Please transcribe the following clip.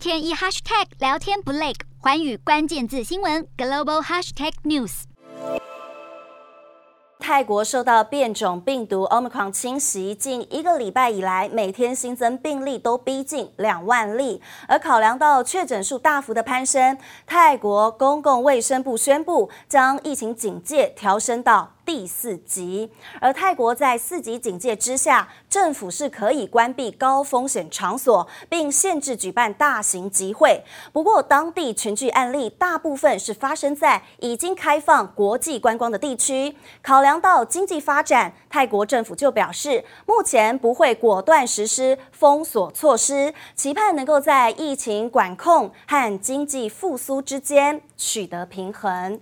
天一 hashtag 聊天不累，寰宇关键字新闻 global hashtag news。泰国受到变种病毒 Omicron 侵袭，近一个礼拜以来，每天新增病例都逼近两万例。而考量到确诊数大幅的攀升，泰国公共卫生部宣布将疫情警戒调升到第四级，而泰国在四级警戒之下，政府是可以关闭高风险场所，并限制举办大型集会。不过，当地群聚案例大部分是发生在已经开放国际观光的地区。考量到经济发展，泰国政府就表示，目前不会果断实施封锁措施，期盼能够在疫情管控和经济复苏之间取得平衡。